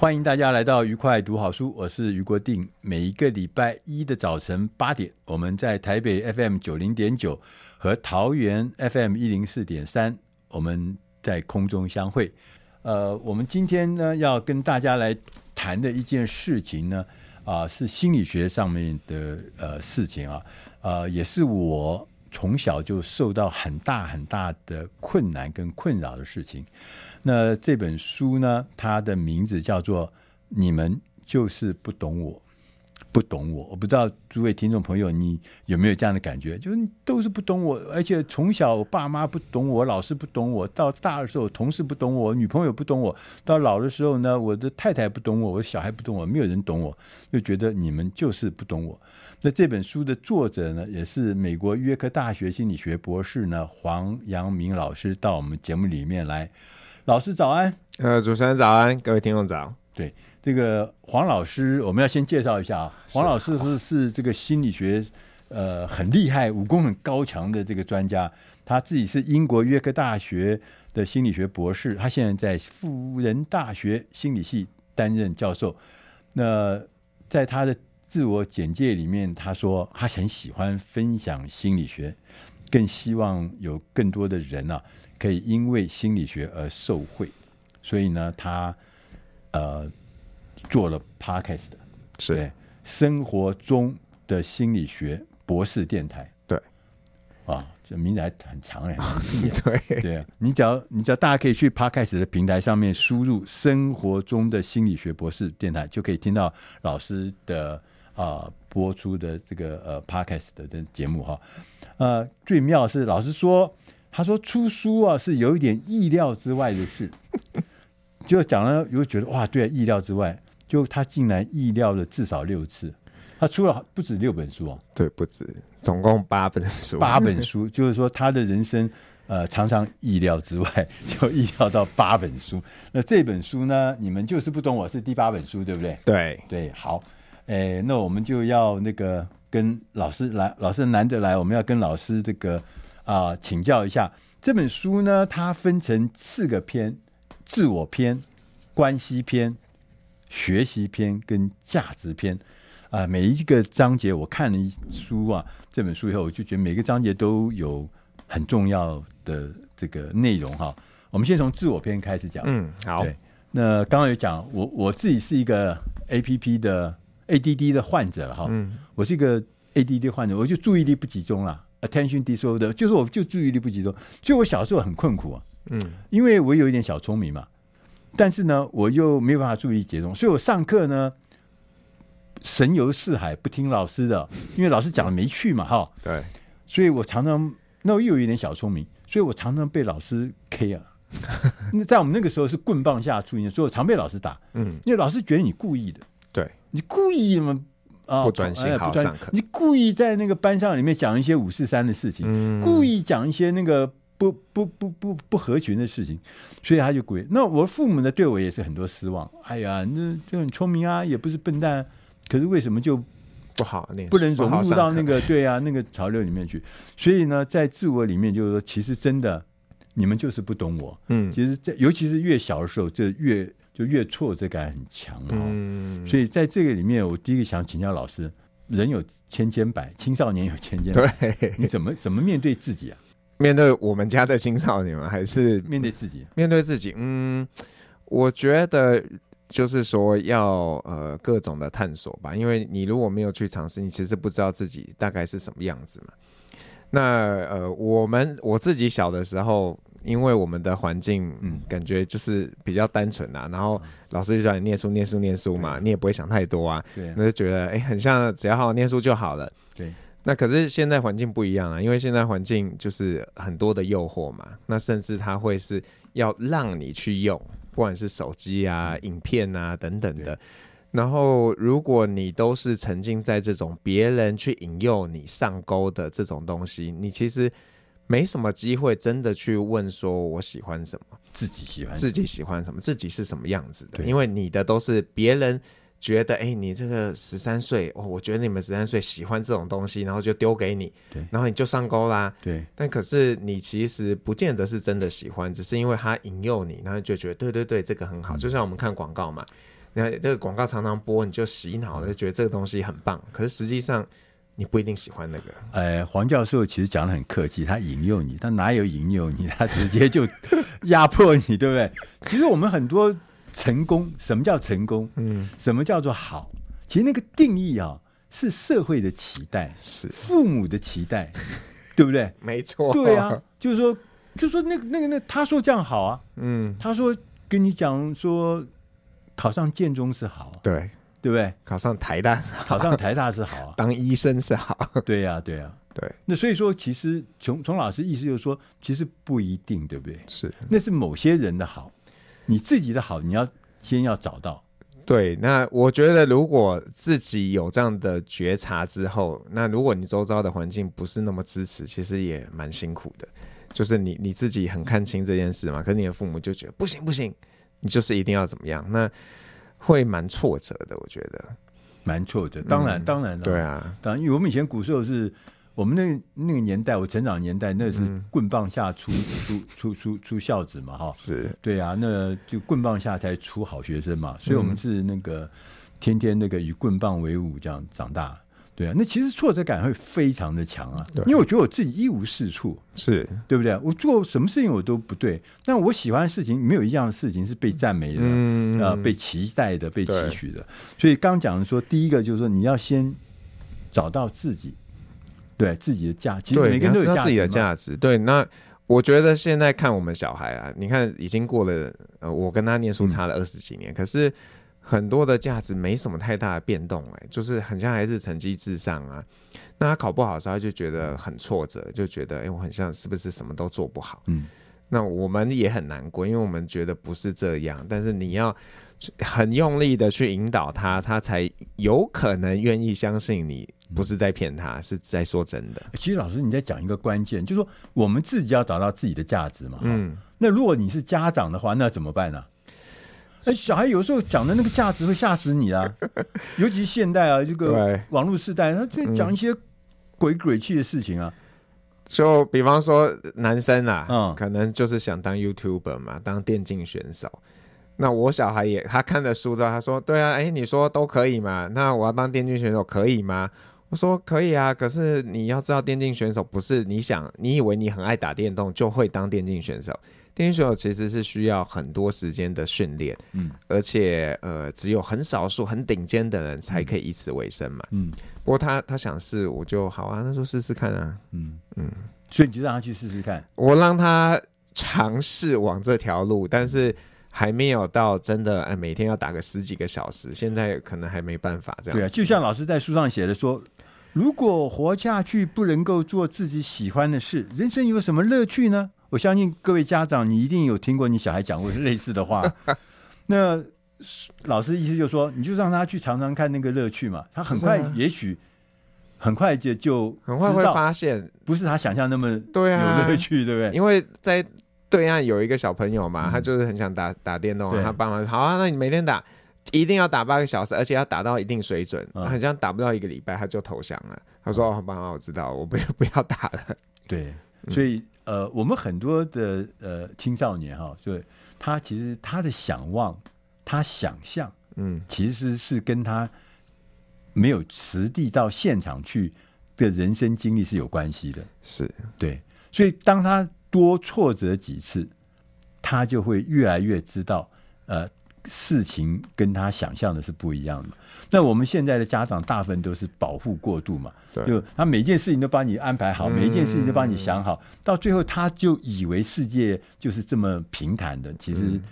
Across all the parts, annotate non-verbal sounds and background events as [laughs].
欢迎大家来到愉快读好书，我是余国定。每一个礼拜一的早晨八点，我们在台北 FM 九零点九和桃园 FM 一零四点三，我们在空中相会。呃，我们今天呢要跟大家来谈的一件事情呢，啊、是心理学上面的呃事情啊，呃，也是我从小就受到很大很大的困难跟困扰的事情。那这本书呢，它的名字叫做《你们就是不懂我》。不懂我，我不知道诸位听众朋友，你有没有这样的感觉？就是都是不懂我，而且从小我爸妈不懂我，老师不懂我，到大的时候同事不懂我，女朋友不懂我，到老的时候呢，我的太太不懂我，我的小孩不懂我，没有人懂我，就觉得你们就是不懂我。那这本书的作者呢，也是美国约克大学心理学博士呢，黄阳明老师到我们节目里面来。老师早安，呃，主持人早安，各位听众早，对。这个黄老师，我们要先介绍一下啊。黄老师是是这个心理学，呃，很厉害、武功很高强的这个专家。他自己是英国约克大学的心理学博士，他现在在辅仁大学心理系担任教授。那在他的自我简介里面，他说他很喜欢分享心理学，更希望有更多的人啊，可以因为心理学而受惠。所以呢，他呃。做了 podcast 的，是生活中的心理学博士电台，对，啊，这名字还很长哎，[laughs] 对。对，你只要你只要大家可以去 podcast 的平台上面输入“生活中的心理学博士电台”，就可以听到老师的啊、呃、播出的这个呃 podcast 的的节目哈。呃，最妙是老师说，他说出书啊是有一点意料之外的事，[laughs] 就讲了又觉得哇，对啊，意料之外。就他竟然意料了至少六次，他出了不止六本书哦，对，不止，总共八本书，八本书，[laughs] 就是说他的人生呃常常意料之外，[laughs] 就意料到八本书。那这本书呢，你们就是不懂我是第八本书，对不对？对对，好，诶，那我们就要那个跟老师来，老师难得来，我们要跟老师这个啊、呃、请教一下这本书呢，它分成四个篇：自我篇、关系篇。学习篇跟价值篇啊，每一个章节我看了一书啊，这本书以后我就觉得每个章节都有很重要的这个内容哈。我们先从自我篇开始讲。嗯，好。对，那刚刚有讲我我自己是一个 APP 的 ADD 的患者哈。嗯，我是一个 ADD 患者，我就注意力不集中了，attention disorder，就是我就注意力不集中，所以我小时候很困苦啊。嗯，因为我有一点小聪明嘛。但是呢，我又没有办法注意力集中，所以我上课呢神游四海，不听老师的，[laughs] 因为老师讲的没趣嘛，哈。对，所以我常常那我又有一点小聪明，所以我常常被老师 K 啊。[laughs] 那在我们那个时候是棍棒下出名，所以我常被老师打。嗯，因为老师觉得你故意的，对，你故意嘛啊，不专心好上课，你故意在那个班上里面讲一些五四三的事情，嗯，故意讲一些那个。不不不不不合群的事情，所以他就归。那我父母呢，对我也是很多失望。哎呀，那就很聪明啊，也不是笨蛋，可是为什么就不好？那不能融入到那个 [laughs] 对啊那个潮流里面去？所以呢，在自我里面，就是说，其实真的你们就是不懂我。嗯，其实在尤其是越小的时候，这越就越挫折感很强啊。嗯，所以在这个里面，我第一个想请教老师，人有千千百，青少年有千千百，你怎么怎么面对自己啊？面对我们家的青少年吗？还是面对自己？面对自己，嗯，我觉得就是说要呃各种的探索吧，因为你如果没有去尝试，你其实不知道自己大概是什么样子嘛。那呃，我们我自己小的时候。因为我们的环境，嗯，感觉就是比较单纯啊，然后老师就叫你念书、念书、念书嘛，你也不会想太多啊，对，那就觉得哎，很像只要好好念书就好了，对。那可是现在环境不一样啊，因为现在环境就是很多的诱惑嘛，那甚至它会是要让你去用，不管是手机啊、影片啊等等的。然后如果你都是沉浸在这种别人去引诱你上钩的这种东西，你其实。没什么机会真的去问说我喜欢什么，自己喜欢自己喜欢什么，自己是什么样子的。因为你的都是别人觉得，哎，你这个十三岁，哦，我觉得你们十三岁喜欢这种东西，然后就丢给你，对，然后你就上钩啦，对。但可是你其实不见得是真的喜欢，只是因为他引诱你，然后就觉得对对对，这个很好。嗯、就像我们看广告嘛，你看这个广告常常播，你就洗脑了，就觉得这个东西很棒。可是实际上。你不一定喜欢那个。呃，黄教授其实讲的很客气，他引诱你，他哪有引诱你？他直接就压迫你，对不对？其实我们很多成功，什么叫成功？嗯，什么叫做好？其实那个定义啊，是社会的期待，是父母的期待，[laughs] 对不对？没错，对啊，就是说，就是说那个那个那，他说这样好啊，嗯，他说跟你讲说考上建中是好，对。对不对？考上台大，考上台大是好啊，[laughs] 当医生是好。对呀、啊，对呀、啊，对。那所以说，其实从从老师意思就是说，其实不一定，对不对？是，那是某些人的好，你自己的好，你要先要找到。对，那我觉得，如果自己有这样的觉察之后，那如果你周遭的环境不是那么支持，其实也蛮辛苦的。就是你你自己很看清这件事嘛，可是你的父母就觉得不行不行，你就是一定要怎么样？那。会蛮挫折的，我觉得蛮挫折。当然，嗯、当然了，对啊，当然，因为我们以前古时候是我们那那个年代，我成长年代，那是棍棒下出、嗯、出出出出孝子嘛，哈，是。对啊，那就棍棒下才出好学生嘛，所以我们是那个天天那个以棍棒为伍这样长大。对啊，那其实挫折感会非常的强啊，因为我觉得我自己一无是处，是。对不对？我做什么事情我都不对，但我喜欢的事情没有一样的事情是被赞美的，嗯、呃，被期待的，被期许的。所以刚讲的说，第一个就是说你要先找到自己，对自己的价值，其实每个人都有自己的价值。对，那我觉得现在看我们小孩啊，你看已经过了，呃，我跟他念书差了二十几年，嗯、可是。很多的价值没什么太大的变动，哎，就是很像还是成绩至上啊。那他考不好的时候，他就觉得很挫折，就觉得哎，我很像是不是什么都做不好？嗯，那我们也很难过，因为我们觉得不是这样。但是你要很用力的去引导他，他才有可能愿意相信你不是在骗他，是在说真的。其实老师你在讲一个关键，就是说我们自己要找到自己的价值嘛。嗯，那如果你是家长的话，那怎么办呢？哎，小孩有时候讲的那个价值会吓死你啊！[laughs] 尤其现代啊，这个网络时代，他就讲一些鬼鬼气的事情啊。就比方说，男生啊，嗯，可能就是想当 YouTuber 嘛，当电竞选手。那我小孩也，他看了书之后，他说：“对啊，哎，你说都可以嘛？那我要当电竞选手可以吗？”我说：“可以啊，可是你要知道，电竞选手不是你想，你以为你很爱打电动就会当电竞选手。”电竞选手其实是需要很多时间的训练，嗯，而且呃，只有很少数很顶尖的人才可以以此为生嘛，嗯。不过他他想试，我就好啊，那就试试看啊，嗯嗯。所以你就让他去试试看，我让他尝试往这条路，但是还没有到真的哎，每天要打个十几个小时，现在可能还没办法这样。对啊，就像老师在书上写的说，如果活下去不能够做自己喜欢的事，人生有什么乐趣呢？我相信各位家长，你一定有听过你小孩讲过类似的话。[laughs] 那老师意思就是说，你就让他去尝尝看那个乐趣嘛。他很快，也许很快就就很快会发现，不是他想象那么对啊有乐趣，对不对？因为在对岸有一个小朋友嘛，他就是很想打打电动，他爸妈说好啊，那你每天打，一定要打八个小时，而且要打到一定水准。好像打不到一个礼拜，他就投降了。他说：“哦爸妈，我知道，我不要不要打了。”对，所以。呃，我们很多的呃青少年哈，所以他其实他的想望，他想象，嗯，其实是跟他没有实地到现场去的人生经历是有关系的。是对，所以当他多挫折几次，他就会越来越知道，呃，事情跟他想象的是不一样的。那我们现在的家长大部分都是保护过度嘛，就他每一件事情都帮你安排好，嗯、每一件事情都帮你想好，到最后他就以为世界就是这么平坦的，其实，嗯、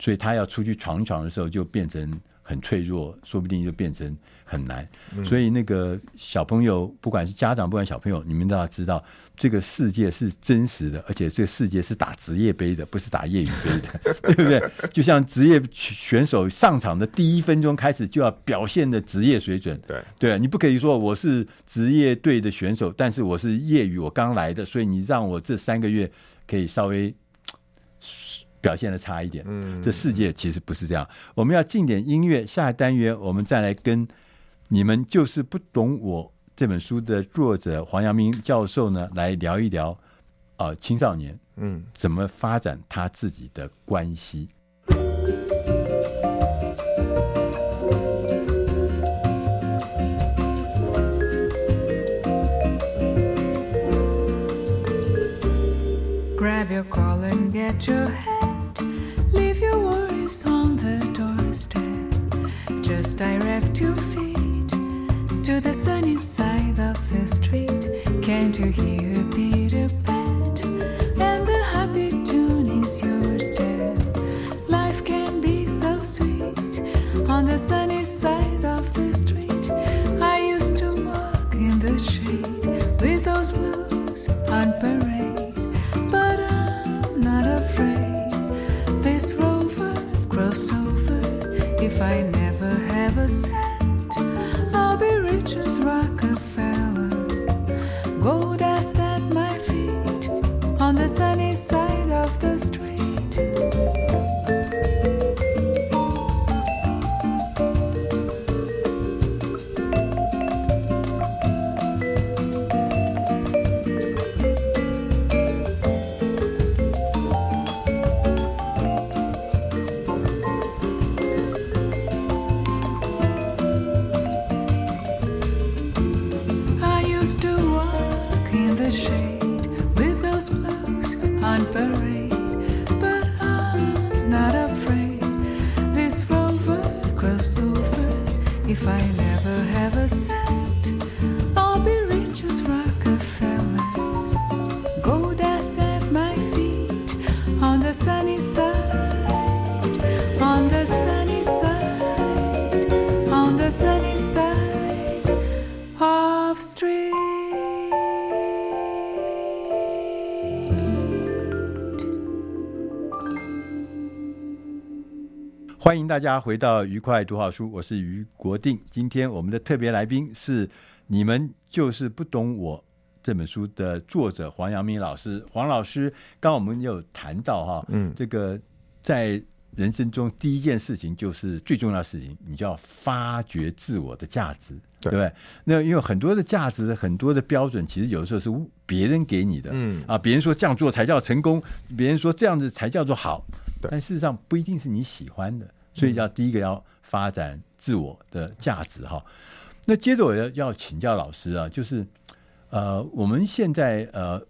所以他要出去闯一闯的时候，就变成很脆弱，说不定就变成很难。嗯、所以那个小朋友，不管是家长，不管小朋友，你们都要知道，这个世界是真实的，而且这个世界是打职业杯的，不是打业余杯的，[laughs] 对不对？就像职业选手上场的第一分钟开始就要表现的职业水准，对对，你不可以说我是职业队的选手，但是我是业余，我刚来的，所以你让我这三个月可以稍微。[tsk] 表现的差一点，嗯，这世界其实不是这样。我们要进点音乐，下一单元我们再来跟你们就是不懂我这本书的作者黄阳明教授呢来聊一聊啊、呃，青少年嗯。怎么发展他自己的关系。Grab your call and get your the sunny side of the street. Can't you hear? 欢迎大家回到愉快读好书，我是于国定。今天我们的特别来宾是《你们就是不懂我》这本书的作者黄阳明老师。黄老师，刚刚我们有谈到哈，嗯，这个在人生中第一件事情就是最重要的事情，你就要发掘自我的价值，对，不对？那因为很多的价值、很多的标准，其实有的时候是别人给你的，嗯啊，别人说这样做才叫成功，别人说这样子才叫做好，但事实上不一定是你喜欢的。所以要第一个要发展自我的价值哈，那接着我要要请教老师啊，就是呃我们现在呃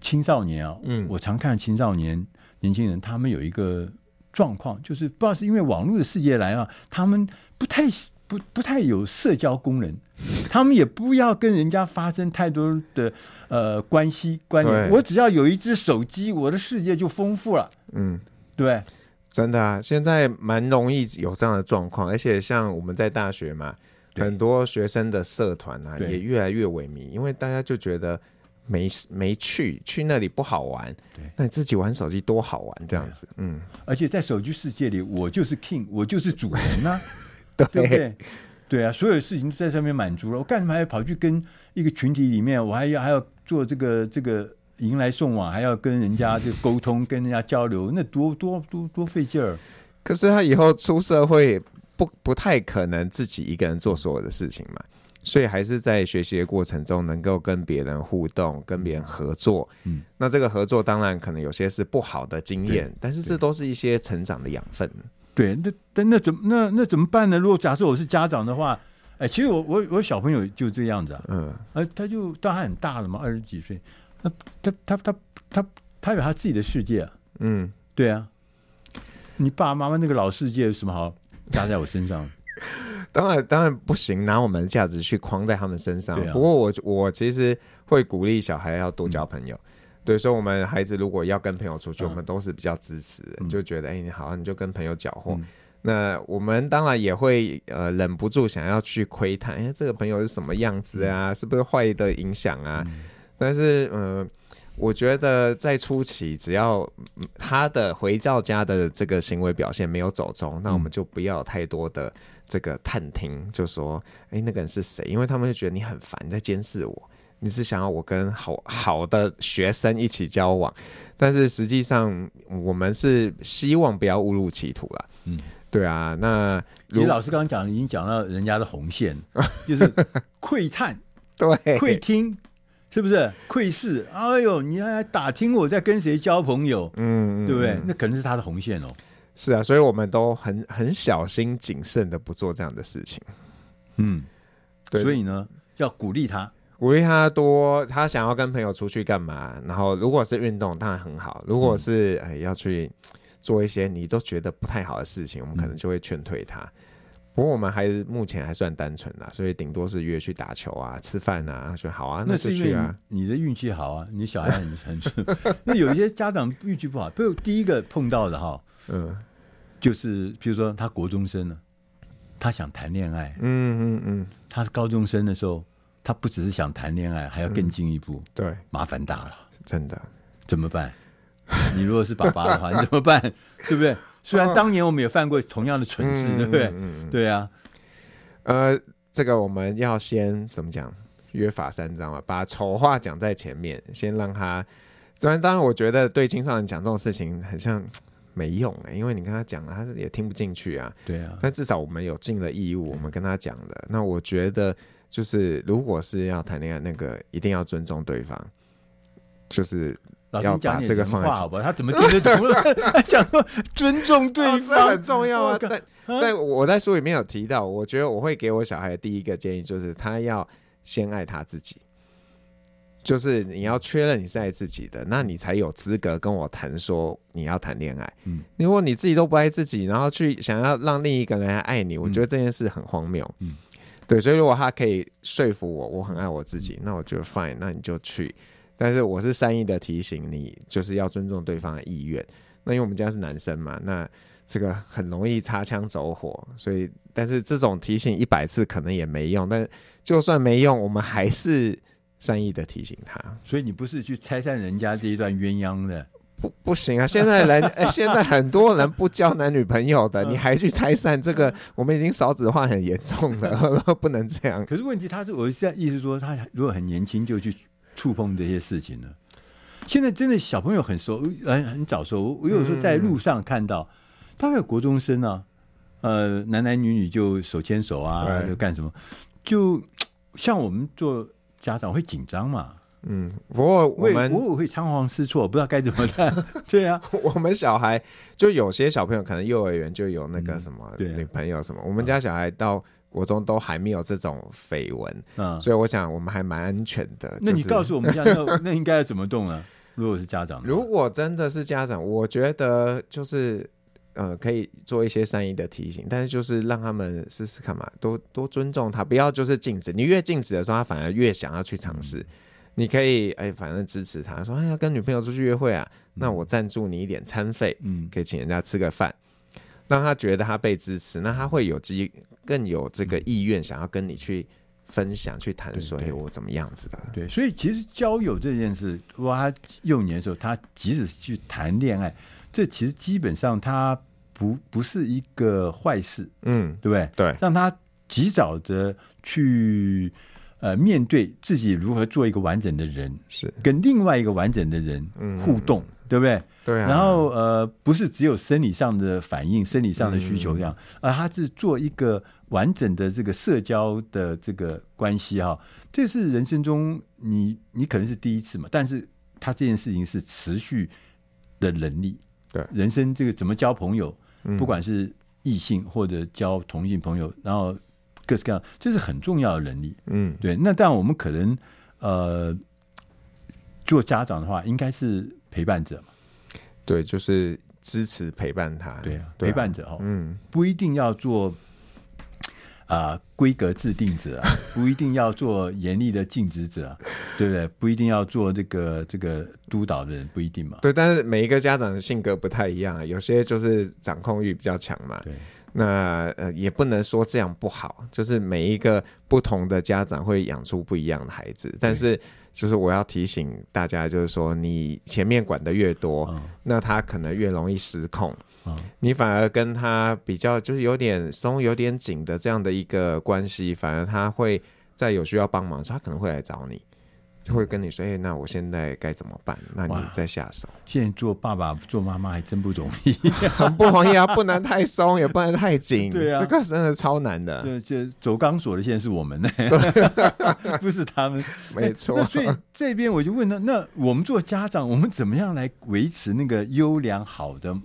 青少年啊，嗯，我常看青少年年轻人，他们有一个状况，就是不知道是因为网络的世界来啊，他们不太不不太有社交功能，[laughs] 他们也不要跟人家发生太多的呃关系关联，我只要有一只手机，我的世界就丰富了，嗯，对。真的啊，现在蛮容易有这样的状况，而且像我们在大学嘛，很多学生的社团啊也越来越萎靡，因为大家就觉得没没去去那里不好玩，对，那你自己玩手机多好玩这样子，嗯，而且在手机世界里，我就是 king，我就是主人呐、啊，[laughs] 对不对？对？啊，所有事情都在上面满足了，我干什么还要跑去跟一个群体里面，我还要还要做这个这个。迎来送往，还要跟人家就沟通，跟人家交流，那多多多多费劲儿。可是他以后出社会不不太可能自己一个人做所有的事情嘛，所以还是在学习的过程中能够跟别人互动，跟别人合作。嗯，那这个合作当然可能有些是不好的经验，但是这都是一些成长的养分。对，那但那怎么那那怎么办呢？如果假设我是家长的话，哎，其实我我我小朋友就这样子啊，嗯，呃，他就当他很大了嘛，二十几岁，他他他他他他有他自己的世界啊，嗯，对啊，你爸爸妈妈那个老世界有什么好加在我身上？[laughs] 当然当然不行，拿我们的价值去框在他们身上。啊，不过我我其实会鼓励小孩要多交朋友。嗯对，所以，我们孩子如果要跟朋友出去，嗯、我们都是比较支持就觉得，哎，你好，你就跟朋友搅和。嗯、那我们当然也会，呃，忍不住想要去窥探，哎，这个朋友是什么样子啊？嗯、是不是坏的影响啊？嗯、但是，嗯、呃，我觉得在初期，只要他的回教家的这个行为表现没有走中，那我们就不要太多的这个探听，就说，哎，那个人是谁？因为他们就觉得你很烦，你在监视我。你是想要我跟好好的学生一起交往，但是实际上我们是希望不要误入歧途了。嗯，对啊。那李老师刚刚讲，已经讲到人家的红线，[laughs] 就是窥探，对，窥听，是不是？窥视，哎呦，你还打听我在跟谁交朋友，嗯，对不对？那可能是他的红线哦。是啊，所以我们都很很小心谨慎的不做这样的事情。嗯，对，所以呢，要鼓励他。鼓励他多，他想要跟朋友出去干嘛？然后如果是运动，当然很好；如果是、嗯、哎要去做一些你都觉得不太好的事情，我们可能就会劝退他。嗯、不过我们还是目前还算单纯啦，所以顶多是约去打球啊、吃饭啊，说好啊，那就去啊。你的运气好啊，你小孩很很顺。[laughs] 那有一些家长运气不好，比如第一个碰到的哈，嗯，就是比如说他国中生了，他想谈恋爱，嗯嗯嗯，嗯他是高中生的时候。他不只是想谈恋爱，还要更进一步。嗯、对，麻烦大了，真的。怎么办？你如果是爸爸的话，你怎么办？[laughs] 对不对？虽然当年我们也犯过同样的蠢事，嗯、对不对？嗯、对啊。呃，这个我们要先怎么讲？约法三章嘛，把丑话讲在前面，先让他。当然，当然，我觉得对青少年讲这种事情很像没用哎、欸，因为你跟他讲了，他也听不进去啊。对啊。但至少我们有尽了义务，我们跟他讲的。那我觉得。就是，如果是要谈恋爱，那个一定要尊重对方。就是要把这个放在好吧？他怎么听得懂了？[laughs] 他讲说尊重对方，这很重要啊。但但我在书里面有提到，我觉得我会给我小孩的第一个建议就是，他要先爱他自己。就是你要确认你是爱自己的，那你才有资格跟我谈说你要谈恋爱。嗯，如果你自己都不爱自己，然后去想要让另一个人来爱你，我觉得这件事很荒谬。嗯。对，所以如果他可以说服我，我很爱我自己，那我觉得 fine，那你就去。但是我是善意的提醒你，就是要尊重对方的意愿。那因为我们家是男生嘛，那这个很容易擦枪走火，所以但是这种提醒一百次可能也没用。但就算没用，我们还是善意的提醒他。所以你不是去拆散人家这一段鸳鸯的。不不行啊！现在人现在很多人不交男女朋友的，[laughs] 你还去拆散这个？我们已经少子化很严重了，[laughs] 不能这样。可是问题，他是我现在意思说，他如果很年轻就去触碰这些事情呢？现在真的小朋友很熟，很很早熟。我有时候在路上看到，大概国中生啊，呃，男男女女就手牵手啊，就干什么？就像我们做家长会紧张嘛。嗯，不过我们我我会仓皇失措，不知道该怎么办。[laughs] 对啊，我们小孩就有些小朋友可能幼儿园就有那个什么女朋友什么，嗯啊、我们家小孩到国中都还没有这种绯闻，嗯，所以我想我们还蛮安全的。那你告诉我们一下 [laughs] 那那应该要怎么动啊？如果是家长，如果真的是家长，我觉得就是呃可以做一些善意的提醒，但是就是让他们试试看嘛，多多尊重他，不要就是禁止。你越禁止的时候，他反而越想要去尝试。嗯你可以哎，反正支持他，说哎呀，跟女朋友出去约会啊，那我赞助你一点餐费，嗯，可以请人家吃个饭，让他觉得他被支持，那他会有机更有这个意愿想要跟你去分享、去谈说，哎，我怎么样子的？对，所以其实交友这件事，哇，他幼年的时候，他即使是去谈恋爱，这其实基本上他不不是一个坏事，嗯，对不对？对，让他及早的去。呃，面对自己如何做一个完整的人，是跟另外一个完整的人互动，嗯、对不对？对啊。然后呃，不是只有生理上的反应、生理上的需求这样，嗯、而他是做一个完整的这个社交的这个关系哈。这是人生中你你可能是第一次嘛，但是他这件事情是持续的能力。对，人生这个怎么交朋友，不管是异性或者交同性朋友，然后。各式各样，这是很重要的能力。嗯，对。那但，我们可能呃，做家长的话，应该是陪伴者嘛。对，就是支持陪伴他。对啊，陪伴者哈，嗯，不一定要做。啊，规格制定者 [laughs] 不一定要做严厉的禁止者，对不对？不一定要做这个这个督导的人，不一定嘛。对，但是每一个家长的性格不太一样，有些就是掌控欲比较强嘛。对，那呃也不能说这样不好，就是每一个不同的家长会养出不一样的孩子，但是。就是我要提醒大家，就是说你前面管的越多，嗯、那他可能越容易失控。嗯、你反而跟他比较，就是有点松、有点紧的这样的一个关系，反而他会在有需要帮忙的时候，他可能会来找你。就会跟你说：“哎、欸，那我现在该怎么办？那你再下手。”现在做爸爸、做妈妈还真不容易，[laughs] 很不容易啊！不能太松，也不能太紧。对啊，这个真的超难的。就就走钢索的，现在是我们呢，[laughs] [laughs] 不是他们。没错。所以这边我就问他：那我们做家长，我们怎么样来维持那个优良好的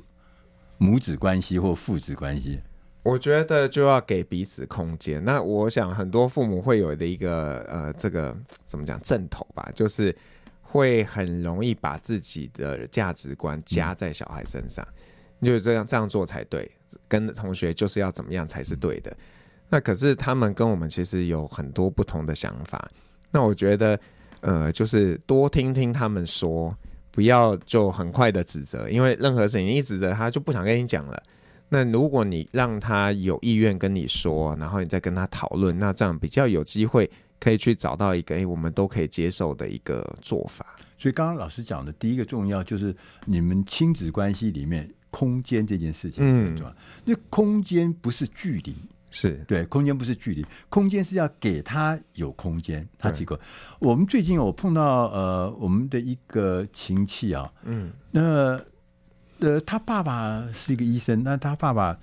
母子关系或父子关系？我觉得就要给彼此空间。那我想很多父母会有的一个呃，这个怎么讲阵头吧，就是会很容易把自己的价值观加在小孩身上，嗯、就是这样这样做才对，跟同学就是要怎么样才是对的。那可是他们跟我们其实有很多不同的想法。那我觉得呃，就是多听听他们说，不要就很快的指责，因为任何事情一指责他就不想跟你讲了。那如果你让他有意愿跟你说，然后你再跟他讨论，那这样比较有机会可以去找到一个诶，我们都可以接受的一个做法。所以刚刚老师讲的第一个重要就是你们亲子关系里面空间这件事情是很重要。那、嗯、空间不是距离，是对，空间不是距离，空间是要给他有空间。他几个，我们最近我碰到呃我们的一个亲戚啊，嗯，那。呃，他爸爸是一个医生，那他爸爸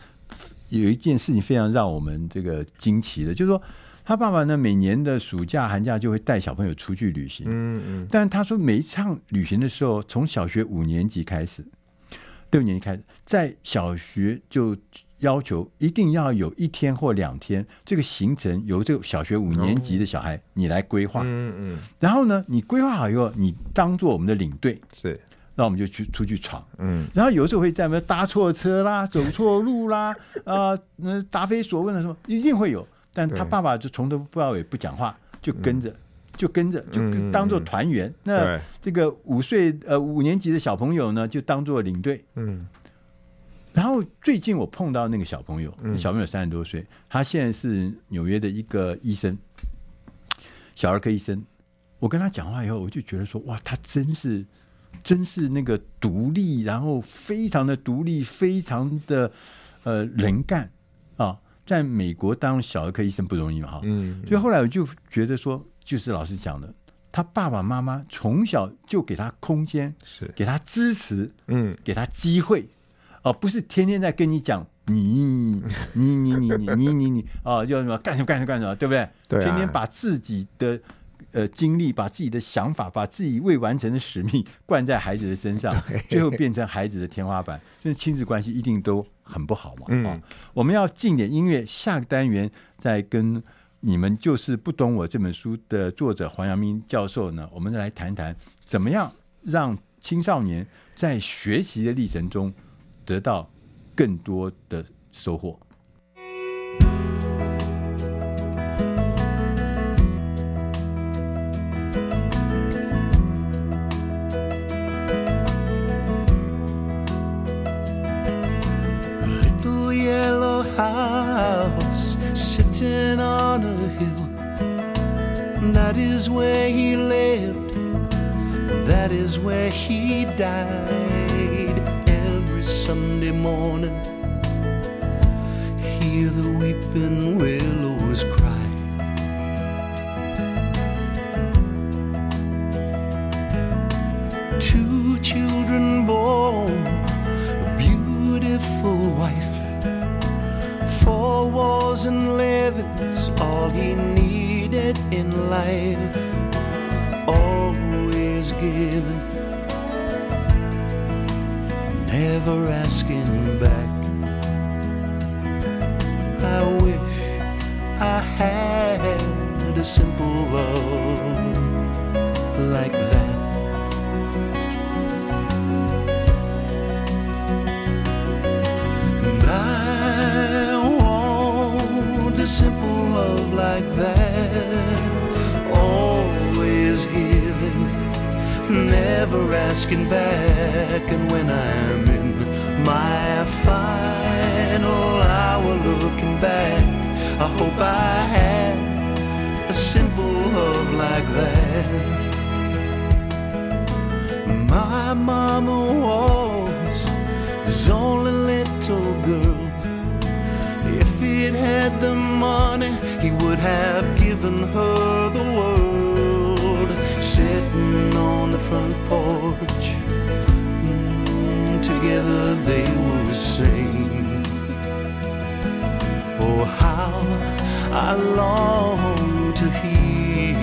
有一件事情非常让我们这个惊奇的，就是说他爸爸呢，每年的暑假寒假就会带小朋友出去旅行，嗯嗯，但他说每一趟旅行的时候，从小学五年级开始，六年级开始，在小学就要求一定要有一天或两天这个行程由这个小学五年级的小孩你来规划，嗯嗯，然后呢，你规划好以后，你当做我们的领队。是。那我们就去出去闯，嗯，然后有时候会在那搭错车啦，[laughs] 走错路啦，啊，那答非所问的什么一定会有，但他爸爸就从头到尾不讲话，就跟着，就跟着，就当做团员。那这个五岁呃五年级的小朋友呢，就当做领队，嗯。然后最近我碰到那个小朋友，小朋友三十多岁，他现在是纽约的一个医生，小儿科医生。我跟他讲话以后，我就觉得说，哇，他真是。真是那个独立，然后非常的独立，非常的呃能干啊！在美国当小儿科医生不容易嘛哈，嗯，所以后来我就觉得说，就是老师讲的，他爸爸妈妈从小就给他空间，是给他支持，嗯，给他机会，哦，不是天天在跟你讲你你你你你你你你啊，叫什么干什么干什么干什么，对不对？对，天天把自己的。呃，精力把自己的想法，把自己未完成的使命灌在孩子的身上，[laughs] 最后变成孩子的天花板。[laughs] 所以亲子关系一定都很不好嘛。嗯、哦，我们要进点音乐，下个单元再跟你们就是不懂我这本书的作者黄阳明教授呢，我们再来谈谈怎么样让青少年在学习的历程中得到更多的收获。Is where he lived, that is where he died. Every Sunday morning, hear the weeping willows cry. Two children born, a beautiful wife, four walls and living's all he needs in life, always giving, never asking back. I wish I had a simple love like that. And I want a simple love like that. Never asking back. And when I'm in my final hour looking back, I hope I had a simple love like that. My mama was his only little girl. If he'd had the money, he would have given her the world. Sitting on the front porch, mm, together they would sing. Oh, how I long to hear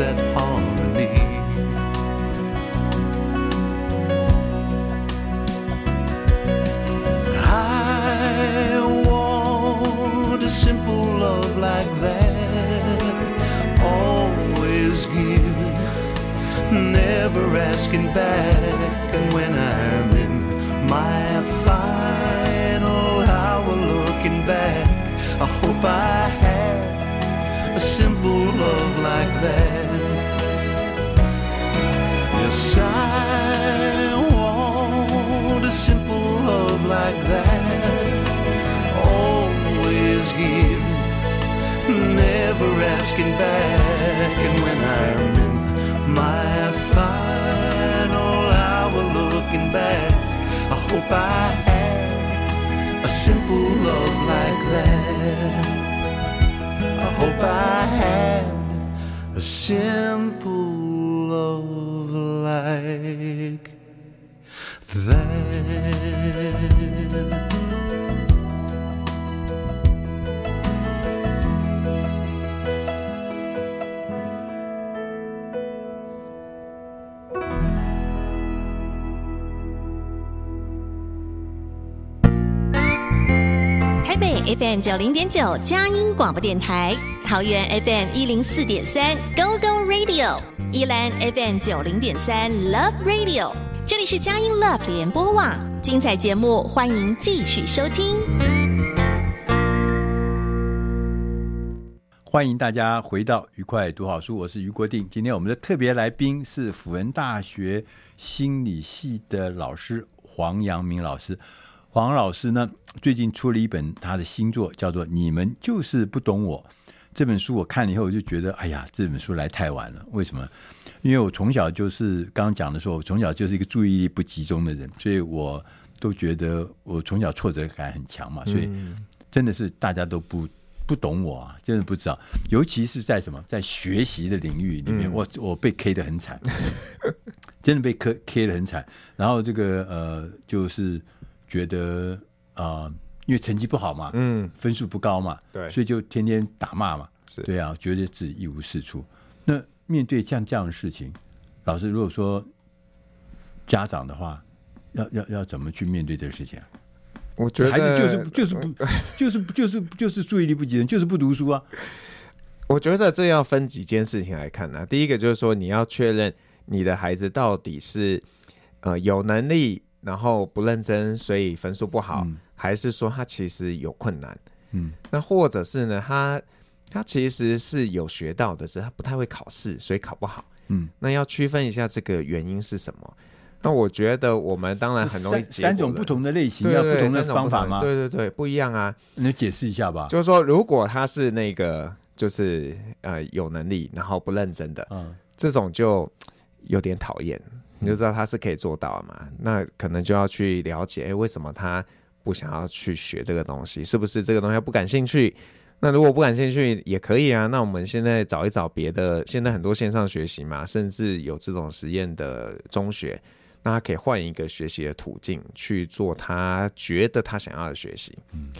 that harmony. I want a simple love like that. Always giving, never asking back. And when I'm in my final hour looking back, I hope I had a simple love like that. Yes, I want a simple love like that. Always giving, never asking back. And when I'm in my final hour looking back, I hope I had a simple love like that. I hope I had a simple love like that. FM 九零点九佳音广播电台，桃园 FM 一零四点三 Go Go Radio，宜兰 FM 九零点三 Love Radio，这里是佳音 Love 联播网，精彩节目欢迎继续收听。欢迎大家回到愉快读好书，我是于国定。今天我们的特别来宾是辅仁大学心理系的老师黄阳明老师。黄老师呢，最近出了一本他的新作，叫做《你们就是不懂我》。这本书我看了以后，我就觉得，哎呀，这本书来太晚了。为什么？因为我从小就是刚刚讲的说，我从小就是一个注意力不集中的人，所以我都觉得我从小挫折感很强嘛。所以真的是大家都不不懂我啊，真的不知道。尤其是在什么，在学习的领域里面，我我被 K 得很惨，[laughs] 真的被 K K 得很惨。然后这个呃，就是。觉得啊、呃，因为成绩不好嘛，嗯，分数不高嘛，对，所以就天天打骂嘛，是对啊，觉得自己一无是处。那面对像这样的事情，老师如果说家长的话，要要要怎么去面对这个事情啊？我觉得孩子就是就是不就是就是就是注意力不集中，就是不读书啊。我觉得这要分几件事情来看呢、啊。第一个就是说，你要确认你的孩子到底是呃有能力。然后不认真，所以分数不好，嗯，还是说他其实有困难？嗯，那或者是呢？他他其实是有学到的，是他不太会考试，所以考不好。嗯，那要区分一下这个原因是什么？那我觉得我们当然很容易解三,三种不同的类型，要不同的方法吗？对对对，不一样啊。你解释一下吧。就是说，如果他是那个就是呃有能力，然后不认真的，嗯，这种就有点讨厌。你就知道他是可以做到的嘛？那可能就要去了解，哎，为什么他不想要去学这个东西？是不是这个东西不感兴趣？那如果不感兴趣也可以啊。那我们现在找一找别的，现在很多线上学习嘛，甚至有这种实验的中学，那他可以换一个学习的途径去做他觉得他想要的学习。嗯，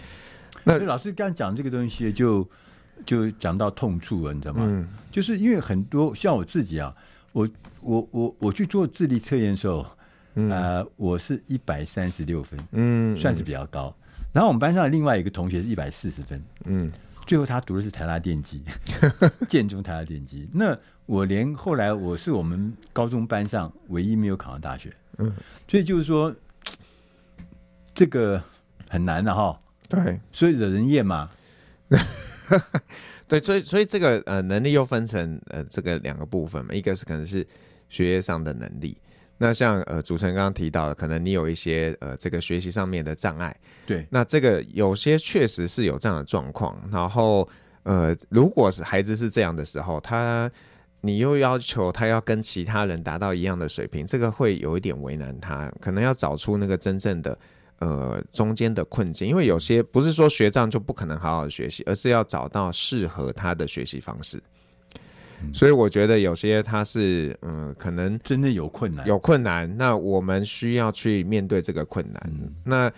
那老师刚刚讲这个东西，就就讲到痛处了，你知道吗？嗯，就是因为很多像我自己啊。我我我我去做智力测验的时候，嗯、呃，我是一百三十六分，嗯，算是比较高。然后我们班上另外一个同学是一百四十分，嗯，最后他读的是台大电机，[laughs] 建中台大电机。那我连后来我是我们高中班上唯一没有考上大学，嗯，所以就是说这个很难的哈。对，所以惹人厌嘛。[laughs] 对，所以所以这个呃能力又分成呃这个两个部分嘛，一个是可能是学业上的能力。那像呃主持人刚刚提到的，可能你有一些呃这个学习上面的障碍，对，那这个有些确实是有这样的状况。然后呃，如果是孩子是这样的时候，他你又要求他要跟其他人达到一样的水平，这个会有一点为难他，可能要找出那个真正的呃中间的困境，因为有些不是说学障就不可能好好的学习，而是要找到适合他的学习方式。所以我觉得有些他是嗯，可能真的有困难，有困难。那我们需要去面对这个困难。嗯、那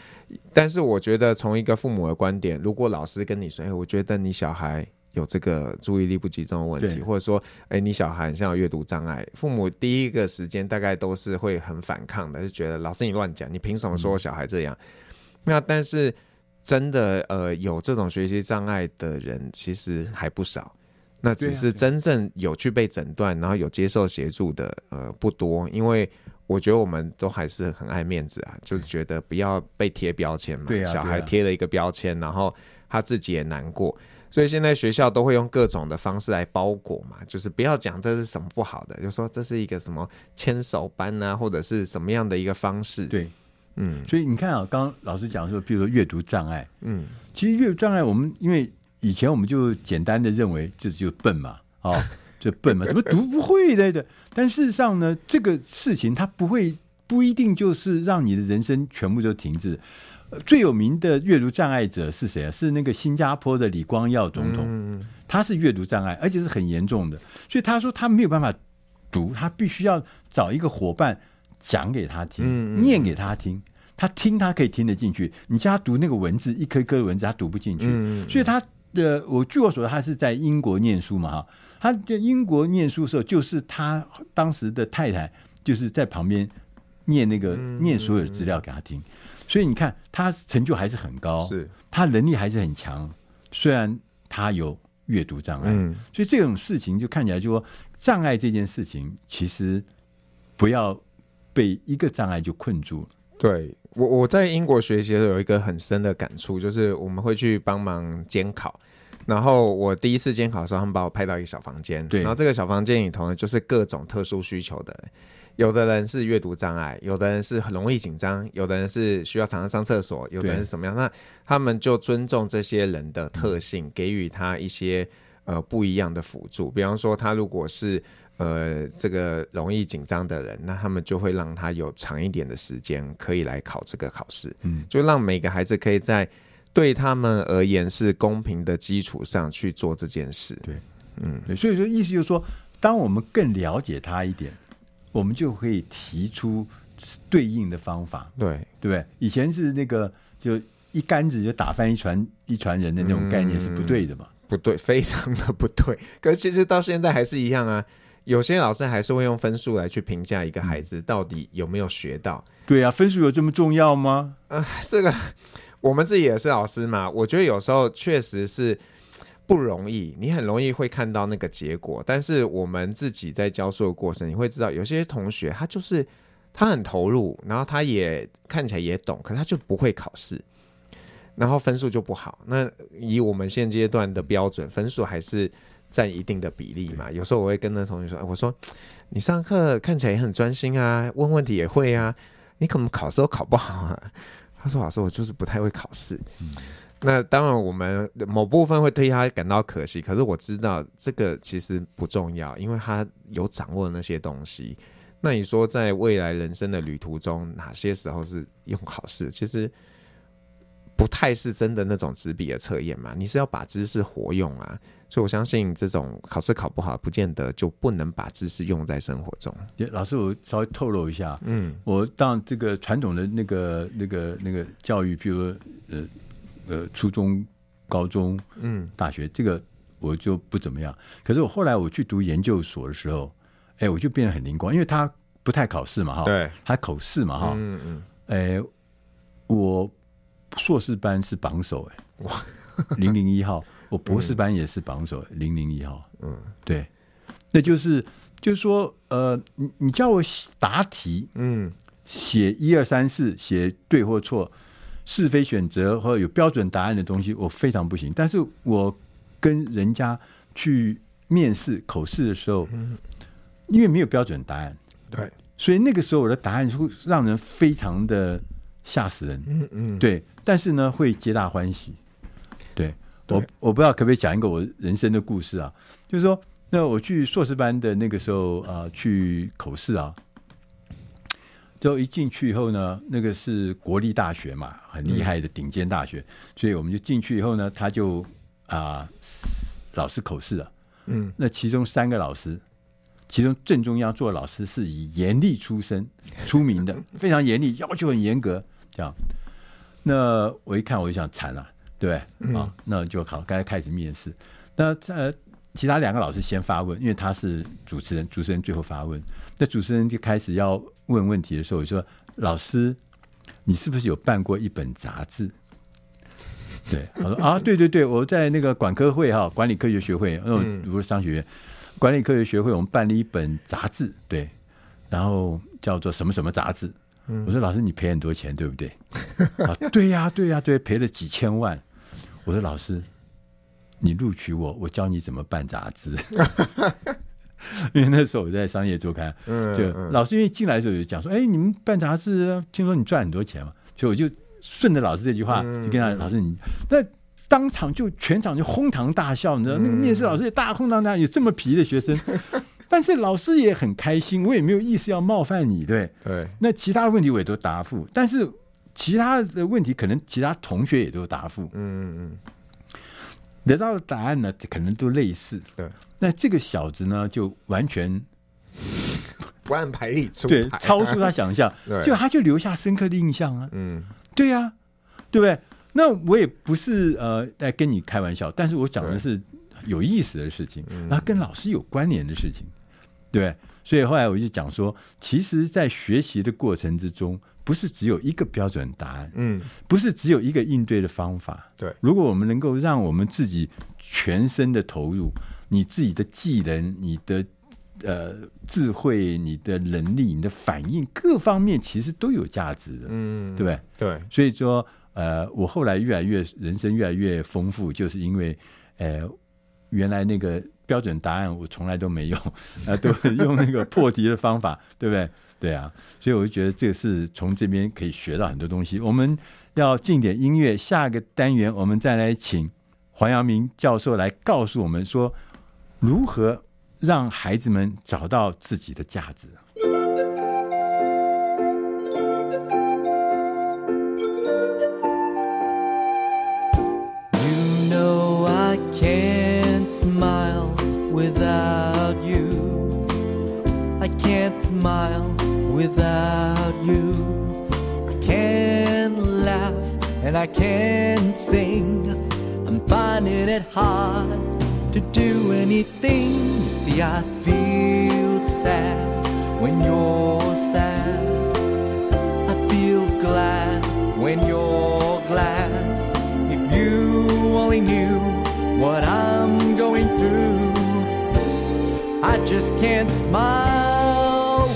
但是我觉得从一个父母的观点，如果老师跟你说，哎，我觉得你小孩有这个注意力不集中的问题，或者说，哎，你小孩像有阅读障碍，父母第一个时间大概都是会很反抗的，就觉得老师你乱讲，你凭什么说我小孩这样？嗯、那但是真的呃，有这种学习障碍的人其实还不少。那只是真正有去被诊断，然后有接受协助的，呃，不多。因为我觉得我们都还是很爱面子啊，就是觉得不要被贴标签嘛。对啊，小孩贴了一个标签，然后他自己也难过，所以现在学校都会用各种的方式来包裹嘛，就是不要讲这是什么不好的，就说这是一个什么牵手班啊，或者是什么样的一个方式。对，嗯，所以你看啊，刚刚老师讲说，比如说阅读障碍，嗯，其实阅读障碍我们因为。以前我们就简单的认为这就笨嘛，[laughs] 哦，就笨嘛，怎么读不会来的？但事实上呢，这个事情它不会不一定就是让你的人生全部都停滞。最有名的阅读障碍者是谁啊？是那个新加坡的李光耀总统，他是阅读障碍，而且是很严重的。所以他说他没有办法读，他必须要找一个伙伴讲给他听，念给他听。他听他可以听得进去，你叫他读那个文字，一颗一颗的文字他读不进去，所以他。的，我据我所知，他是在英国念书嘛，哈，他在英国念书的时候，就是他当时的太太就是在旁边念那个念所有的资料给他听，所以你看他成就还是很高，是。他能力还是很强，虽然他有阅读障碍，所以这种事情就看起来就说障碍这件事情，其实不要被一个障碍就困住。了。对我，我在英国学习的时候有一个很深的感触，就是我们会去帮忙监考。然后我第一次监考的时候，他们把我派到一个小房间，对。然后这个小房间里头呢，就是各种特殊需求的，有的人是阅读障碍，有的人是很容易紧张，有的人是需要常常上厕所，有的人是什么样？那他们就尊重这些人的特性，给予他一些呃不一样的辅助。比方说，他如果是呃这个容易紧张的人，那他们就会让他有长一点的时间可以来考这个考试，嗯，就让每个孩子可以在。对他们而言是公平的基础上去做这件事。对，嗯，对，所以说意思就是说，当我们更了解他一点，我们就可以提出对应的方法。对，对不对？以前是那个就一竿子就打翻一船一船人的那种概念是不对的嘛？不对，非常的不对。可是其实到现在还是一样啊，有些老师还是会用分数来去评价一个孩子到底有没有学到。对啊，分数有这么重要吗？啊，这个。[laughs] 我们自己也是老师嘛，我觉得有时候确实是不容易，你很容易会看到那个结果。但是我们自己在教书的过程，你会知道有些同学他就是他很投入，然后他也看起来也懂，可是他就不会考试，然后分数就不好。那以我们现阶段的标准，分数还是占一定的比例嘛。有时候我会跟那同学说：“我说你上课看起来也很专心啊，问问题也会啊，你可能考试都考不好啊。”他说：“老师，我就是不太会考试。嗯，那当然，我们某部分会对他感到可惜。可是我知道这个其实不重要，因为他有掌握那些东西。那你说，在未来人生的旅途中，哪些时候是用考试？其实不太是真的那种纸笔的测验嘛。你是要把知识活用啊。所以我相信，这种考试考不好，不见得就不能把知识用在生活中。老师，我稍微透露一下，嗯，我当这个传统的那个、那个、那个教育，比如说呃呃，初中、高中、嗯，大学，这个我就不怎么样。可是我后来我去读研究所的时候，哎，我就变得很灵光，因为他不太考试嘛，哈，对，他口试嘛，哈，嗯嗯，哎，我硕士班是榜首，哎，哇，零零一号。[laughs] 我博士班也是榜首零零一号，嗯，对，那就是就是说，呃，你你叫我答题，嗯，写一二三四，写对或错，是非选择或者有标准答案的东西，我非常不行。但是我跟人家去面试口试的时候，嗯，因为没有标准答案，对，所以那个时候我的答案会让人非常的吓死人，嗯嗯，对，但是呢，会皆大欢喜，对。我我不知道可不可以讲一个我人生的故事啊，就是说，那我去硕士班的那个时候啊、呃，去口试啊，就一进去以后呢，那个是国立大学嘛，很厉害的顶尖大学，嗯、所以我们就进去以后呢，他就啊、呃，老师口试了，嗯，那其中三个老师，其中正中央做老师是以严厉出身出名的，非常严厉，要求很严格，这样，那我一看我就想惨了。对，嗯、啊，那就好，该开始面试。那呃，其他两个老师先发问，因为他是主持人，主持人最后发问。那主持人就开始要问问题的时候，我说：“老师，你是不是有办过一本杂志？”对，我说：“啊，对对对，我在那个管科会哈，管理科学学会，那种不是商学院，管理科学学会，我们办了一本杂志，对，然后叫做什么什么杂志。”我说：“老师，你赔很多钱，对不对？” [laughs] 啊，对呀，对呀，对，赔了几千万。我说老师，你录取我，我教你怎么办杂志。[laughs] 因为那时候我在商业周刊，就老师因为进来的时候就讲说，哎，你们办杂志，听说你赚很多钱嘛，所以我就顺着老师这句话，就跟他老师你，那当场就全场就哄堂大笑，你知道那个面试老师也大哄堂大笑，有这么皮的学生，但是老师也很开心，我也没有意思要冒犯你，对对。那其他的问题我也都答复，但是。其他的问题可能其他同学也都答复，嗯嗯嗯，得到的答案呢，可能都类似。对，那这个小子呢，就完全 [laughs] 不按牌理出牌，对，超出他想象，[laughs] 对，就他就留下深刻的印象啊。嗯，对呀，对不对？那我也不是呃在跟你开玩笑，但是我讲的是有意思的事情，然后跟老师有关联的事情，对。所以后来我就讲说，其实，在学习的过程之中。不是只有一个标准答案，嗯，不是只有一个应对的方法，对。如果我们能够让我们自己全身的投入，你自己的技能、你的呃智慧、你的能力、你的反应各方面，其实都有价值的，嗯，对不对？对。所以说，呃，我后来越来越人生越来越丰富，就是因为，呃，原来那个标准答案我从来都没用，啊，[laughs] 都 [laughs] 用那个破题的方法，对不对？对啊，所以我就觉得这个是从这边可以学到很多东西。我们要进点音乐，下个单元我们再来请黄阳明教授来告诉我们说，如何让孩子们找到自己的价值。Smile. Without you, I can't laugh and I can't sing. I'm finding it hard to do anything. You see, I feel sad when you're sad. I feel glad when you're glad. If you only knew what I'm going through, I just can't smile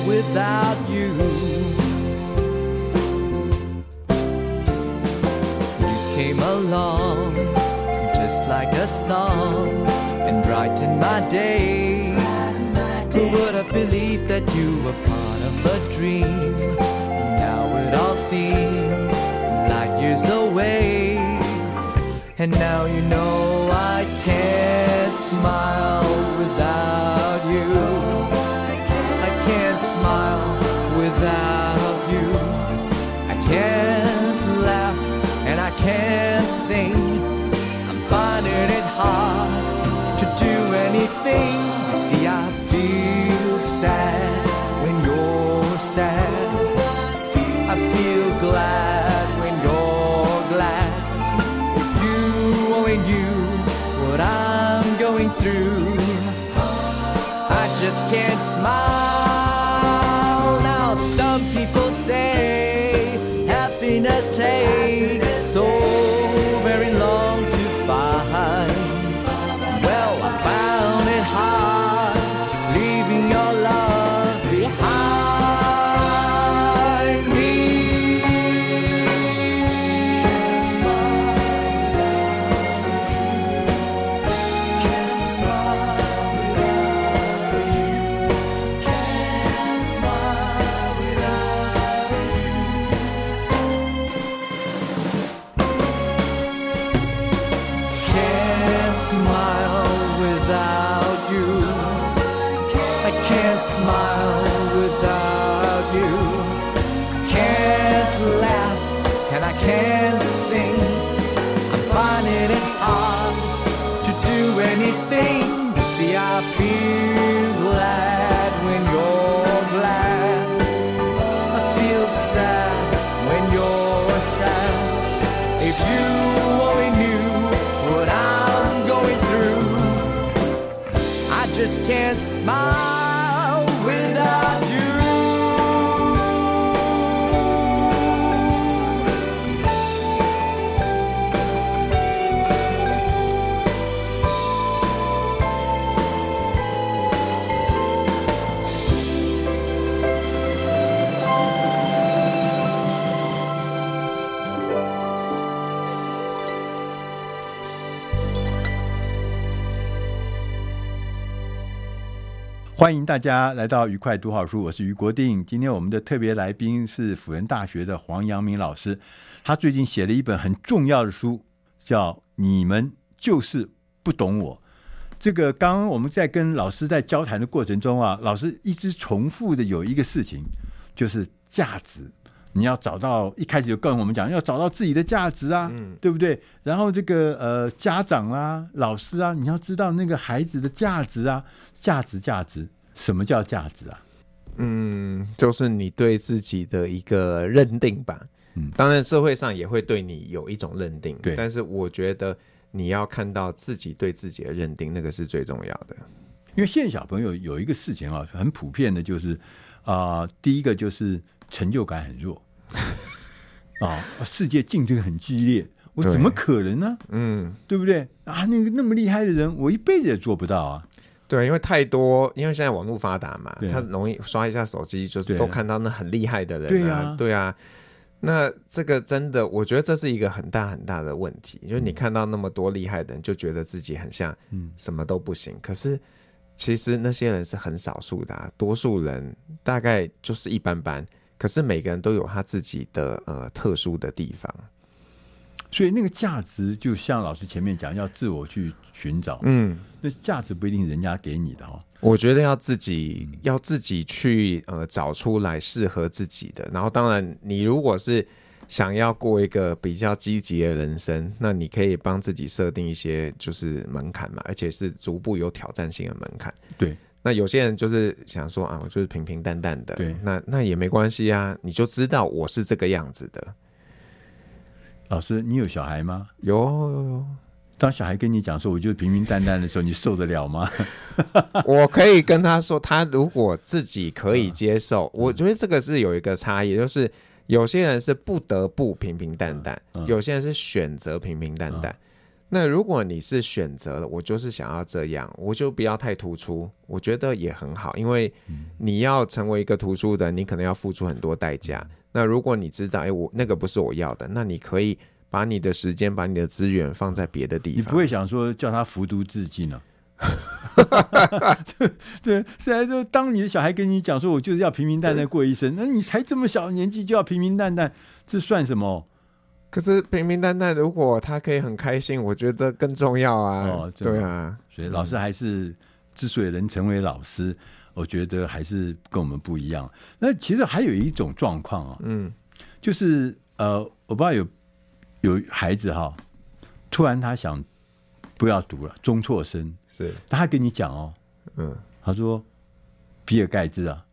without you. You came along just like a song and brightened my day. Who would have believed that you were part of a dream? Now it all seems light years away. And now you know I can't smile without sing. I'm finding it hard to do anything. You see, I feel sad when you're sad. I feel glad when you're glad. If you, oh, only knew what I'm going through. I just can't smile. 欢迎大家来到愉快读好书，我是于国定。今天我们的特别来宾是辅仁大学的黄阳明老师，他最近写了一本很重要的书，叫《你们就是不懂我》。这个刚刚我们在跟老师在交谈的过程中啊，老师一直重复的有一个事情，就是价值。你要找到一开始就跟我们讲，要找到自己的价值啊，嗯、对不对？然后这个呃家长啊、老师啊，你要知道那个孩子的价值啊，价值价值，什么叫价值啊？嗯，就是你对自己的一个认定吧。嗯，当然社会上也会对你有一种认定，对。但是我觉得你要看到自己对自己的认定，那个是最重要的。因为现在小朋友有一个事情啊，很普遍的就是啊、呃，第一个就是成就感很弱。[laughs] 啊、哦！世界竞争很激烈，我怎么可能呢？嗯，对不对啊？那个那么厉害的人，我一辈子也做不到啊！对，因为太多，因为现在网络发达嘛，他容易刷一下手机，就是都看到那很厉害的人啊。对啊，对啊。那这个真的，我觉得这是一个很大很大的问题，就是你看到那么多厉害的人，就觉得自己很像，嗯，什么都不行。可是其实那些人是很少数的啊，多数人大概就是一般般。可是每个人都有他自己的呃特殊的地方，所以那个价值就像老师前面讲，要自我去寻找。嗯，那价值不一定人家给你的哦。我觉得要自己要自己去呃找出来适合自己的。然后当然，你如果是想要过一个比较积极的人生，那你可以帮自己设定一些就是门槛嘛，而且是逐步有挑战性的门槛。对。那有些人就是想说啊，我就是平平淡淡的，对，那那也没关系啊，你就知道我是这个样子的。老师，你有小孩吗？有有有。当小孩跟你讲说，我就平平淡淡的时候，你受得了吗？[laughs] 我可以跟他说，他如果自己可以接受，嗯、我觉得这个是有一个差异，就是有些人是不得不平平淡淡，嗯、有些人是选择平平淡淡。嗯那如果你是选择了，我就是想要这样，我就不要太突出，我觉得也很好，因为你要成为一个突出的，你可能要付出很多代价。那如果你知道，哎，我那个不是我要的，那你可以把你的时间、把你的资源放在别的地方。你不会想说叫他服毒自尽呢？[laughs] 对，虽然说当你的小孩跟你讲说，我就是要平平淡淡过一生，那你才这么小年纪就要平平淡淡，这算什么？可是平平淡淡，如果他可以很开心，我觉得更重要啊。哦，对啊，所以老师还是之所以能成为老师，我觉得还是跟我们不一样。那其实还有一种状况啊，嗯，就是呃，我不知道有有孩子哈，突然他想不要读了，中辍生是，他跟你讲哦，嗯，他说比尔盖茨啊。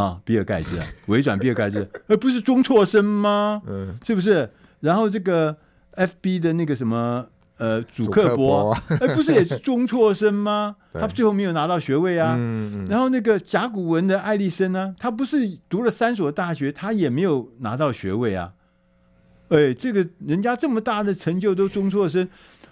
啊，比尔盖茨啊，微软比尔盖茨，呃，不是中辍生吗？嗯，是不是？然后这个 FB 的那个什么呃，祖克伯，哎，不是也是中辍生吗？[laughs] 他最后没有拿到学位啊。嗯嗯。然后那个甲骨文的爱丽森呢，他不是读了三所大学，他也没有拿到学位啊。哎，这个人家这么大的成就都中辍生，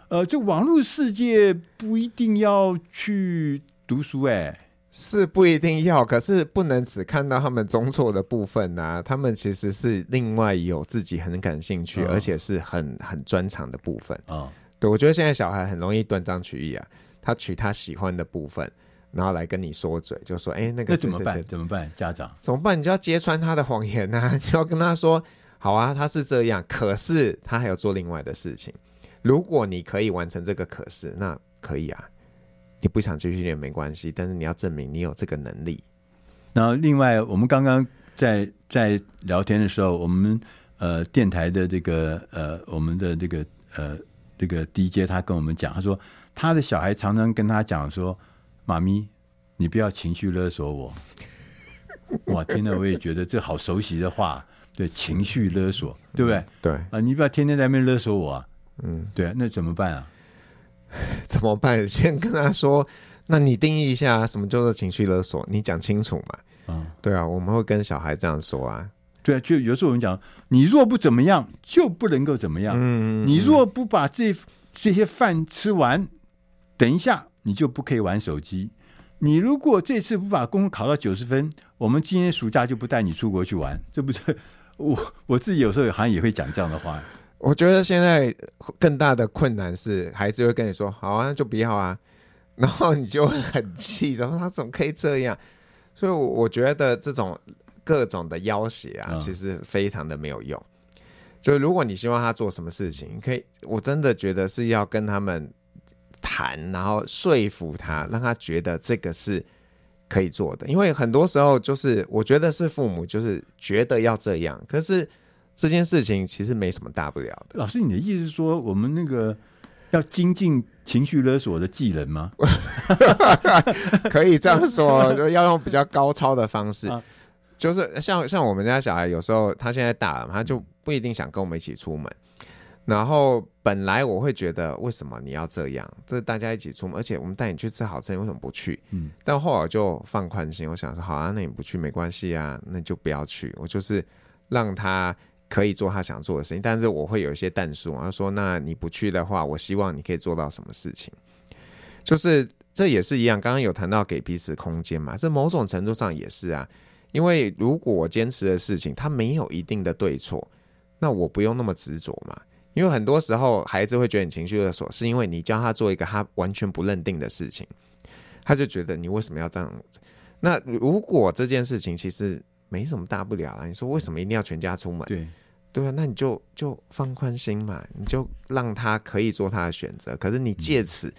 呃，这网络世界不一定要去读书哎。是不一定要，可是不能只看到他们中错的部分呐、啊。他们其实是另外有自己很感兴趣，哦、而且是很很专长的部分啊。哦、对，我觉得现在小孩很容易断章取义啊，他取他喜欢的部分，然后来跟你说嘴，就说：“哎，那个怎么办？怎么办？家长怎么办？你就要揭穿他的谎言啊！你就要跟他说：好啊，他是这样，可是他还有做另外的事情。如果你可以完成这个可是，那可以啊。你不想继续练没关系，但是你要证明你有这个能力。然后另外，我们刚刚在在聊天的时候，我们呃电台的这个呃我们的这个呃这个 DJ 他跟我们讲，他说他的小孩常常跟他讲说：“妈咪，你不要情绪勒索我。” [laughs] 哇，听了我也觉得这好熟悉的话，对，情绪勒索，对不对？对啊，你不要天天在那边勒索我啊。嗯，对啊，那怎么办啊？[laughs] 怎么办？[laughs] 先跟他说，那你定义一下什么叫做情绪勒索，你讲清楚嘛。嗯，对啊，我们会跟小孩这样说啊。对啊，就有时候我们讲，你若不怎么样，就不能够怎么样。嗯，你若不把这这些饭吃完，等一下你就不可以玩手机。你如果这次不把功课考到九十分，我们今年暑假就不带你出国去玩。这不是我我自己有时候好像也会讲这样的话。我觉得现在更大的困难是，孩子会跟你说：“好啊，那就不要啊。[laughs] ”然后你就很气，然后他怎么可以这样？所以我觉得这种各种的要挟啊，其实非常的没有用。就如果你希望他做什么事情，可以，我真的觉得是要跟他们。谈，然后说服他，让他觉得这个是可以做的。因为很多时候，就是我觉得是父母就是觉得要这样，可是这件事情其实没什么大不了的。老师，你的意思是说，我们那个要精进情绪勒索的技能吗？[laughs] 可以这样说，就要用比较高超的方式。就是像像我们家小孩，有时候他现在大了，他就不一定想跟我们一起出门。然后本来我会觉得，为什么你要这样？这大家一起出门，而且我们带你去吃好吃，你为什么不去？嗯，但后来我就放宽心，我想说，好啊，那你不去没关系啊，那就不要去。我就是让他可以做他想做的事情，但是我会有一些但书，他说，那你不去的话，我希望你可以做到什么事情？就是这也是一样，刚刚有谈到给彼此空间嘛，这某种程度上也是啊，因为如果我坚持的事情，他没有一定的对错，那我不用那么执着嘛。因为很多时候，孩子会觉得你情绪勒索，是因为你教他做一个他完全不认定的事情，他就觉得你为什么要这样子？那如果这件事情其实没什么大不了啊，你说为什么一定要全家出门？对，对啊，那你就就放宽心嘛，你就让他可以做他的选择。可是你借此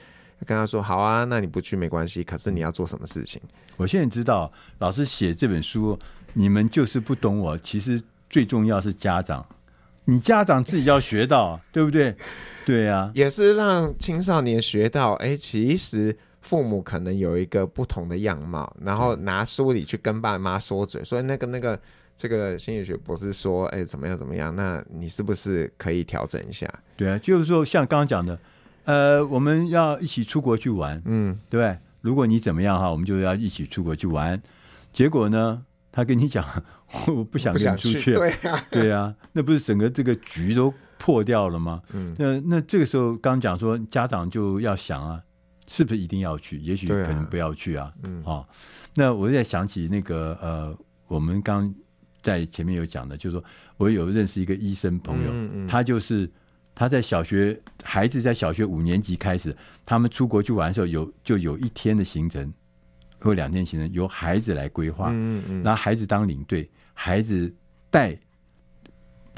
跟他说：“好啊，那你不去没关系。”可是你要做什么事情？我现在知道，老师写这本书，你们就是不懂我。其实最重要是家长。你家长自己要学到，[laughs] 对不对？对呀、啊，也是让青少年学到，哎，其实父母可能有一个不同的样貌，然后拿书里去跟爸妈说嘴，所以那个那个这个心理学博士说，哎，怎么样怎么样？那你是不是可以调整一下？对啊，就是说像刚刚讲的，呃，我们要一起出国去玩，嗯，对不对？如果你怎么样哈，我们就要一起出国去玩，结果呢？他跟你讲，我不想跟你出去，去，对呀、啊，对呀、啊，那不是整个这个局都破掉了吗？嗯，那那这个时候刚讲说，家长就要想啊，是不是一定要去？也许可能不要去啊。嗯，好、哦，那我在想起那个呃，我们刚在前面有讲的，就是说我有认识一个医生朋友，嗯嗯，他就是他在小学孩子在小学五年级开始，他们出国去玩的时候，有就有一天的行程。或两天行程由孩子来规划，嗯嗯，然后孩子当领队，孩子带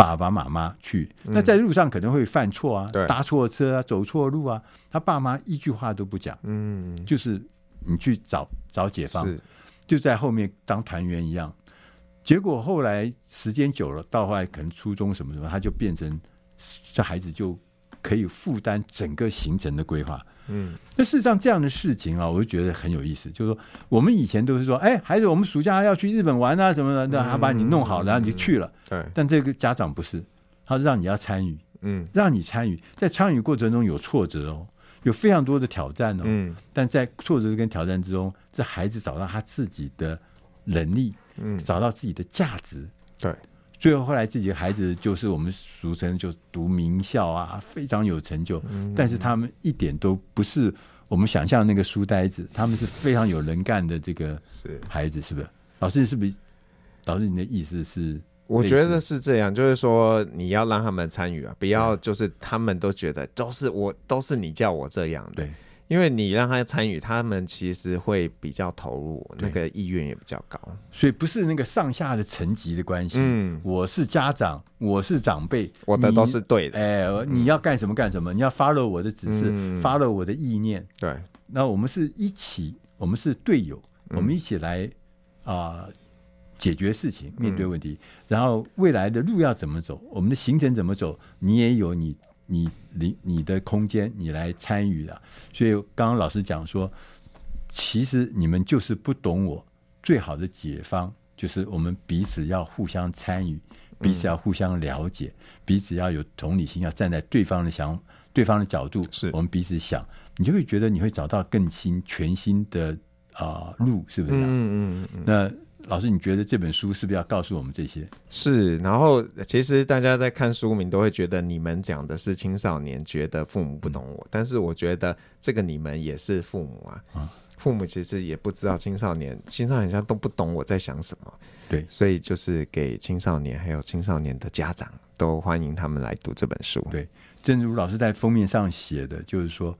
爸爸妈妈去。嗯、那在路上可能会犯错啊，对搭错车啊，走错路啊，他爸妈一句话都不讲，嗯，就是你去找找解放，就在后面当团员一样。结果后来时间久了，到后来可能初中什么什么，他就变成这孩子就可以负担整个行程的规划。嗯，那事实上这样的事情啊，我就觉得很有意思。就是说，我们以前都是说，哎，孩子，我们暑假要去日本玩啊，什么的，那他把你弄好，然后你就去了。对。但这个家长不是，他是让你要参与，嗯，让你参与，在参与过程中有挫折哦，有非常多的挑战哦。嗯。但在挫折跟挑战之中，这孩子找到他自己的能力，嗯，找到自己的价值。对。最后，后来自己的孩子就是我们俗称就读名校啊，非常有成就。嗯、但是他们一点都不是我们想象的那个书呆子，他们是非常有能干的这个孩子，是不是？老师是不是？老师，你的意思是？我觉得是这样，就是说你要让他们参与啊，不要就是他们都觉得都是我，都是你叫我这样的。对。因为你让他参与，他们其实会比较投入，那个意愿也比较高。所以不是那个上下的层级的关系。嗯，我是家长，我是长辈，我的都是对的。哎，你要干什么干什么，你要 follow 我的指示，follow 我的意念。对，那我们是一起，我们是队友，嗯、我们一起来啊、呃、解决事情，面对问题。嗯、然后未来的路要怎么走，我们的行程怎么走，你也有你你你你的空间，你来参与的。所以刚刚老师讲说，其实你们就是不懂我，最好的解方就是我们彼此要互相参与，彼此要互相了解，嗯、彼此要有同理心，要站在对方的想。对方的角度，是我们彼此想，你就会觉得你会找到更新、全新的啊、呃、路，是不是？嗯嗯嗯。那老师，你觉得这本书是不是要告诉我们这些？是。然后，其实大家在看书名都会觉得你们讲的是青少年觉得父母不懂我，嗯、但是我觉得这个你们也是父母啊。啊。父母其实也不知道青少年，青少年像都不懂我在想什么。对。所以就是给青少年还有青少年的家长都欢迎他们来读这本书。对。正如老师在封面上写的，就是说，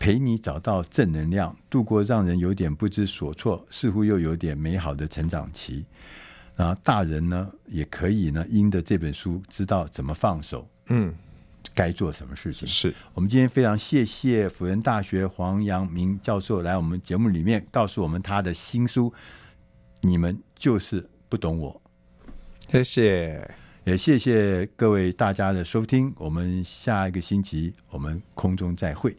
陪你找到正能量，度过让人有点不知所措，似乎又有点美好的成长期。然后大人呢，也可以呢，因着这本书知道怎么放手，嗯，该做什么事情。是我们今天非常谢谢辅仁大学黄阳明教授来我们节目里面告诉我们他的新书，你们就是不懂我。谢谢。也谢谢各位大家的收听，我们下一个星期我们空中再会。